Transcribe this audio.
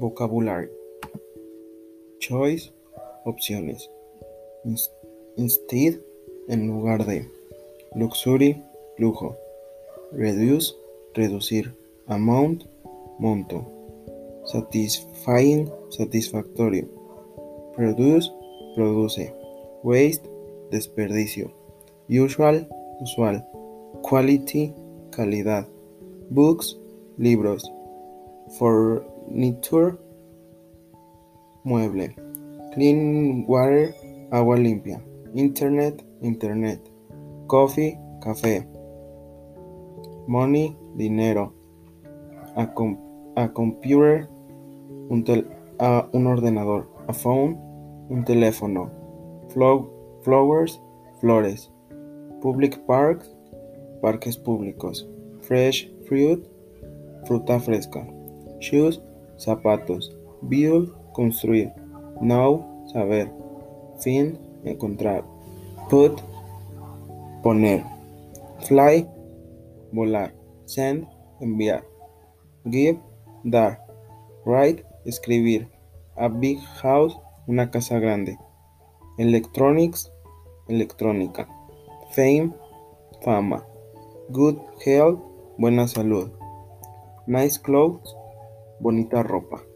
vocabulary. Choice, opciones. Instead, en lugar de. Luxury, lujo. Reduce, reducir. Amount, monto. Satisfying, satisfactorio. Produce, produce. Waste, desperdicio. Usual, usual. Quality, calidad. Books, libros. Furniture, mueble. Clean water, agua limpia. Internet, internet. Coffee, café. Money, dinero. A, computer, un, un, ordenador. A phone, un teléfono. flowers, flores. Public parks, parques públicos. Fresh fruit, fruta fresca. Shoes, zapatos. Build, construir. Know, saber. Find, encontrar. Put, poner. Fly, volar. Send, enviar. Give, dar. Write, escribir. A big house, una casa grande. Electronics, electrónica. Fame, fama. Good health, buena salud. Nice clothes, bonita ropa.